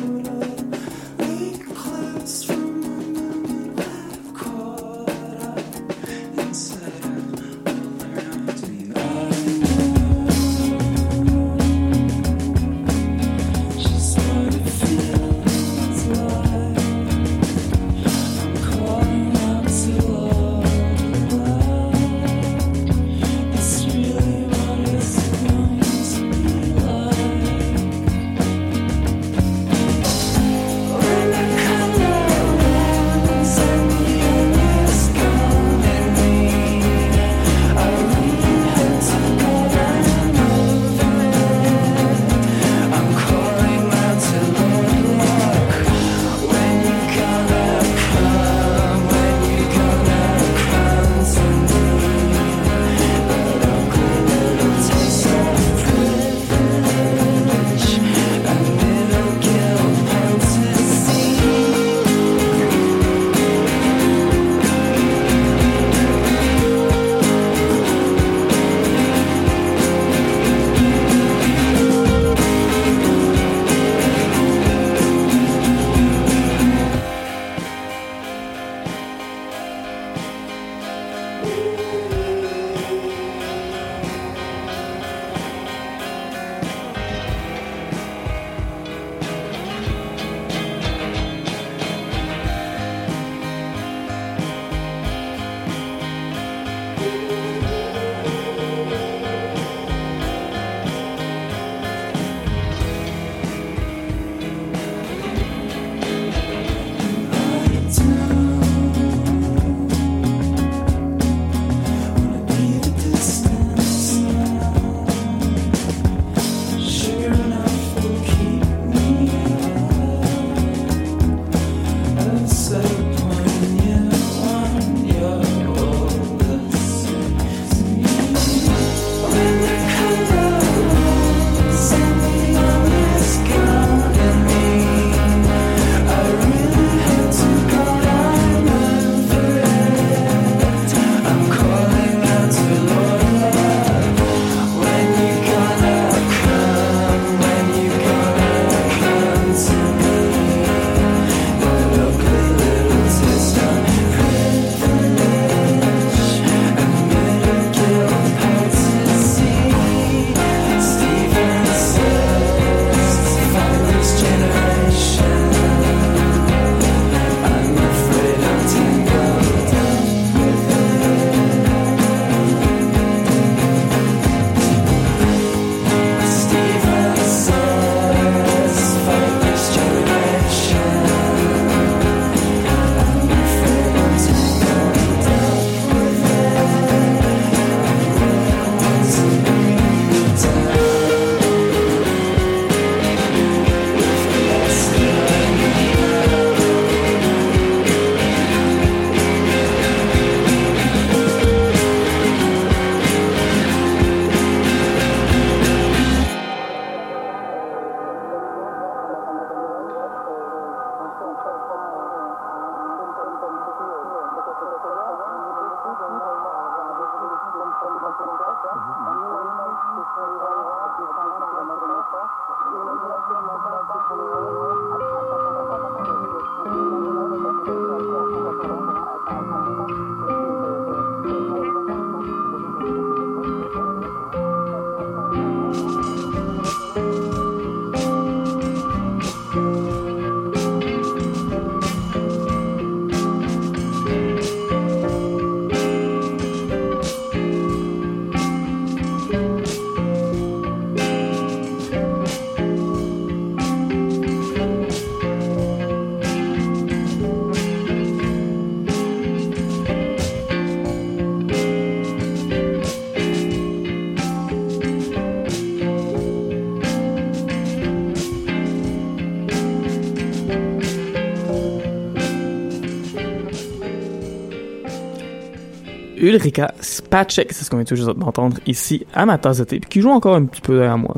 Speaker 5: Ulrika Spacek, c'est ce qu'on vient tout juste d'entendre ici à ma tasse de thé, qui joue encore un petit peu derrière moi.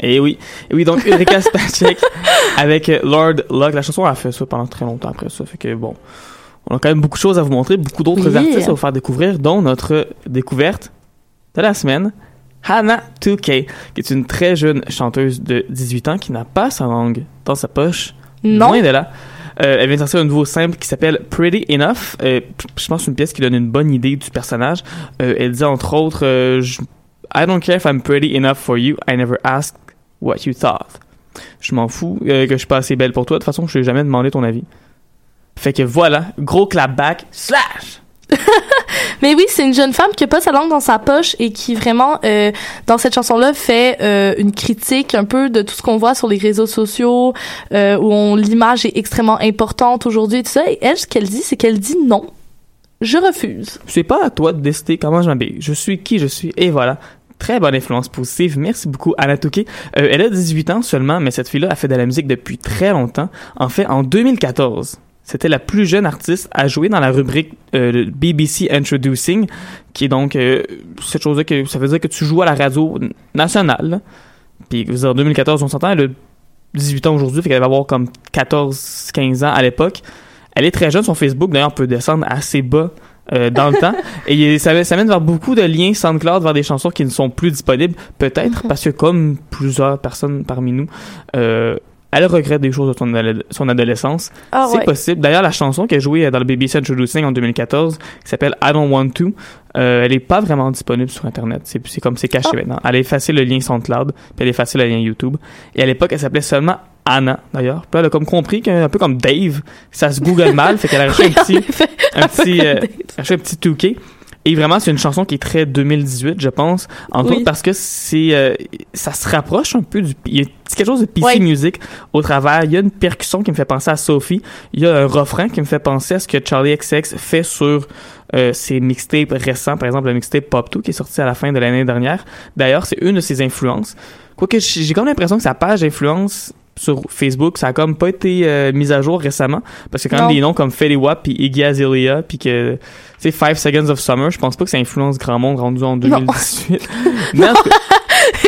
Speaker 5: Et oui, et oui, donc Ulrika Spacek avec euh, Lord Luck. La chanson a fait ça pendant très longtemps après ça, fait que bon, on a quand même beaucoup de choses à vous montrer, beaucoup d'autres
Speaker 6: Oui.
Speaker 5: artistes à vous faire découvrir, dont notre découverte de la semaine, Hannah 2K, qui est une très jeune chanteuse de 18 ans qui n'a pas sa langue dans sa poche.
Speaker 6: Non.
Speaker 5: Loin de là. Euh, elle vient de sortir un nouveau simple qui s'appelle Pretty Enough. Euh, je pense une pièce qui donne une bonne idée du personnage. Euh, elle dit entre autres je- I don't care if I'm pretty enough for you. I never asked what you thought. Je m'en fous que je suis pas assez belle pour toi. De toute façon, je t'ai jamais demandé ton avis. Fait que voilà, gros clapback, slash!
Speaker 6: Mais oui, c'est une jeune femme qui a pas sa langue dans sa poche et qui vraiment, euh, dans cette chanson-là, fait euh, une critique un peu de tout ce qu'on voit sur les réseaux sociaux, euh, où l'image est extrêmement importante aujourd'hui et tout ça. Et elle, ce qu'elle dit, c'est qu'elle dit non. Je refuse.
Speaker 5: C'est pas à toi de décider comment je m'habille. Je suis qui je suis et voilà. Très bonne influence positive. Merci beaucoup, Anna Touquet. Euh, elle a 18 ans seulement, mais cette fille-là a fait de la musique depuis très longtemps. En fait, en 2014, c'était la plus jeune artiste à jouer dans la rubrique euh, BBC Introducing, qui est donc euh, cette chose-là que ça veut dire que tu joues à la radio nationale. Puis, dire, en 2014, on s'entend, elle a 18 ans aujourd'hui, fait qu'elle va avoir comme 14-15 ans à l'époque. Elle est très jeune, son Facebook d'ailleurs peut descendre assez bas euh, dans le temps. Et ça, ça mène vers beaucoup de liens SoundCloud vers des chansons qui ne sont plus disponibles, peut-être parce que comme plusieurs personnes parmi nous, euh, elle regrette des choses de son, ado- son adolescence.
Speaker 6: Ah
Speaker 5: c'est
Speaker 6: ouais.
Speaker 5: possible. D'ailleurs, la chanson qu'elle jouée dans le BBC Introducing en 2014, qui s'appelle I Don't Want To, euh, elle est pas vraiment disponible sur Internet. C'est comme c'est caché
Speaker 6: Ah.
Speaker 5: maintenant. Elle a effacé le lien SoundCloud, puis elle a effacé le lien YouTube. Et à l'époque, elle s'appelait seulement Anna, d'ailleurs. Puis elle a comme compris qu'un peu comme Dave, ça se google mal, fait qu'elle a acheté un petit, un petit, euh, acheté un petit touquet. Et vraiment, c'est une chanson qui est très 2018, je pense. Entre
Speaker 6: Oui.
Speaker 5: autres parce que c'est, euh, ça se rapproche un peu du, il y a quelque chose de PC
Speaker 6: Ouais.
Speaker 5: music au travers. Il y a une percussion qui me fait penser à Sophie. Il y a un refrain qui me fait penser à ce que Charlie XX fait sur euh, ses mixtapes récents, par exemple le mixtape Pop 2 qui est sorti à la fin de l'année dernière. D'ailleurs, c'est une de ses influences. Quoique j'ai comme l'impression que sa page d'influence sur Facebook, ça a comme pas été euh, mise à jour récemment parce que quand
Speaker 6: Non.
Speaker 5: même des noms comme Fetty Wap puis Iggy Azalea puis que sais Five Seconds of Summer, je pense pas que ça influence grand monde rendu en 2018. Mais en tout cas,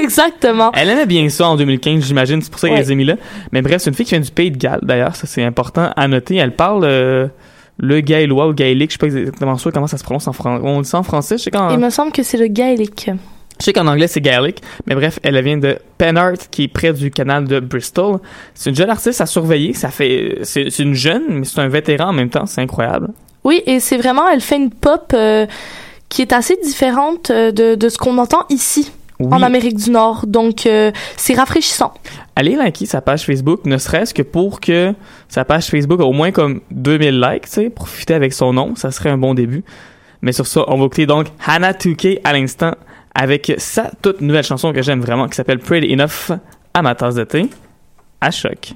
Speaker 6: Exactement.
Speaker 5: elle aimait bien ça en 2015, j'imagine, c'est pour ça qu'elle les a mis là. Mais bref, c'est une fille qui vient du Pays de Galles, d'ailleurs, ça c'est important à noter. Elle parle euh, le gaélois ou gaélique, je sais pas exactement sûr comment ça se prononce en français. On dit ça en français, je sais qu'en
Speaker 6: Il me semble que c'est le gaélique.
Speaker 5: je sais qu'en anglais c'est gaélique, mais bref, elle vient de Penarth, qui est près du canal de Bristol. C'est une jeune artiste à surveiller, ça fait, c'est c'est une jeune, mais c'est un vétéran en même temps, c'est incroyable.
Speaker 6: Oui, et c'est vraiment, elle fait une pop euh, qui est assez différente euh, de, de ce qu'on entend ici,
Speaker 5: Oui.
Speaker 6: en Amérique du Nord. Donc, euh, c'est rafraîchissant.
Speaker 5: allez liker sa page Facebook, ne serait-ce que pour que sa page Facebook a au moins comme 2000 likes, tu sais, profiter avec son nom, ça serait un bon début. Mais sur ça, on va écouter donc Hannah 2K à l'instant avec sa toute nouvelle chanson que j'aime vraiment qui s'appelle Pretty Enough à ma tasse de thé à choc.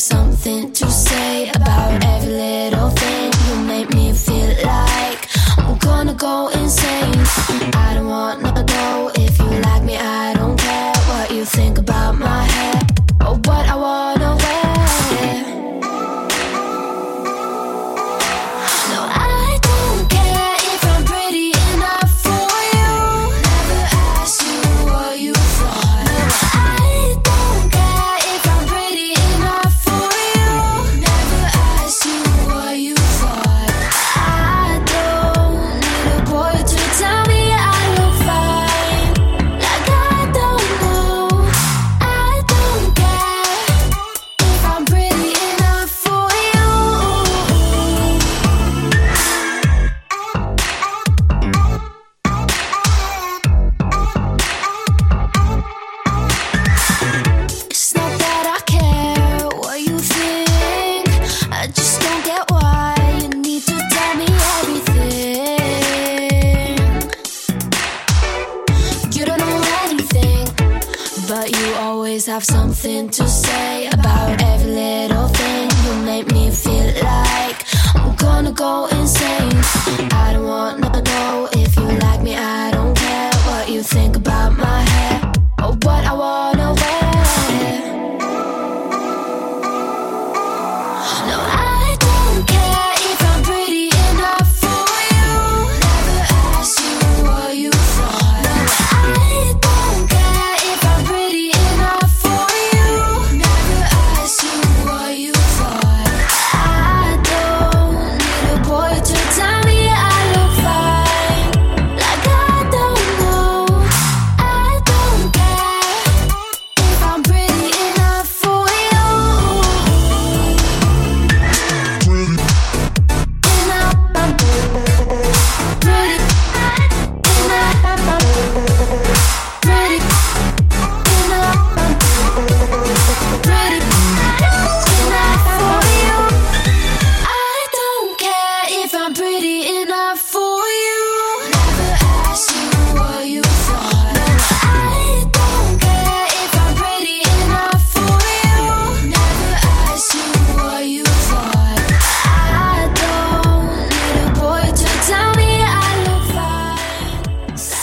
Speaker 8: Something to say about every little thing. You make me feel like I'm gonna go insane. I don't wanna know if you like me, I don't care what you think about my always have something to say about every little thing. You make me feel like I'm gonna go insane. I don't wanna know if you like me, I don't care what you think about my hair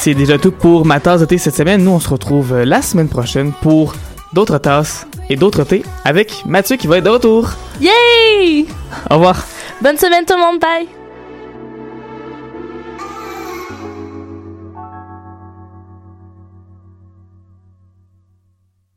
Speaker 5: C'est déjà tout pour ma tasse de thé cette semaine. Nous, on se retrouve euh, la semaine prochaine pour d'autres tasses et d'autres thés avec Mathieu qui va être de retour.
Speaker 6: Yay!
Speaker 5: Au revoir.
Speaker 6: Bonne semaine tout le monde, bye!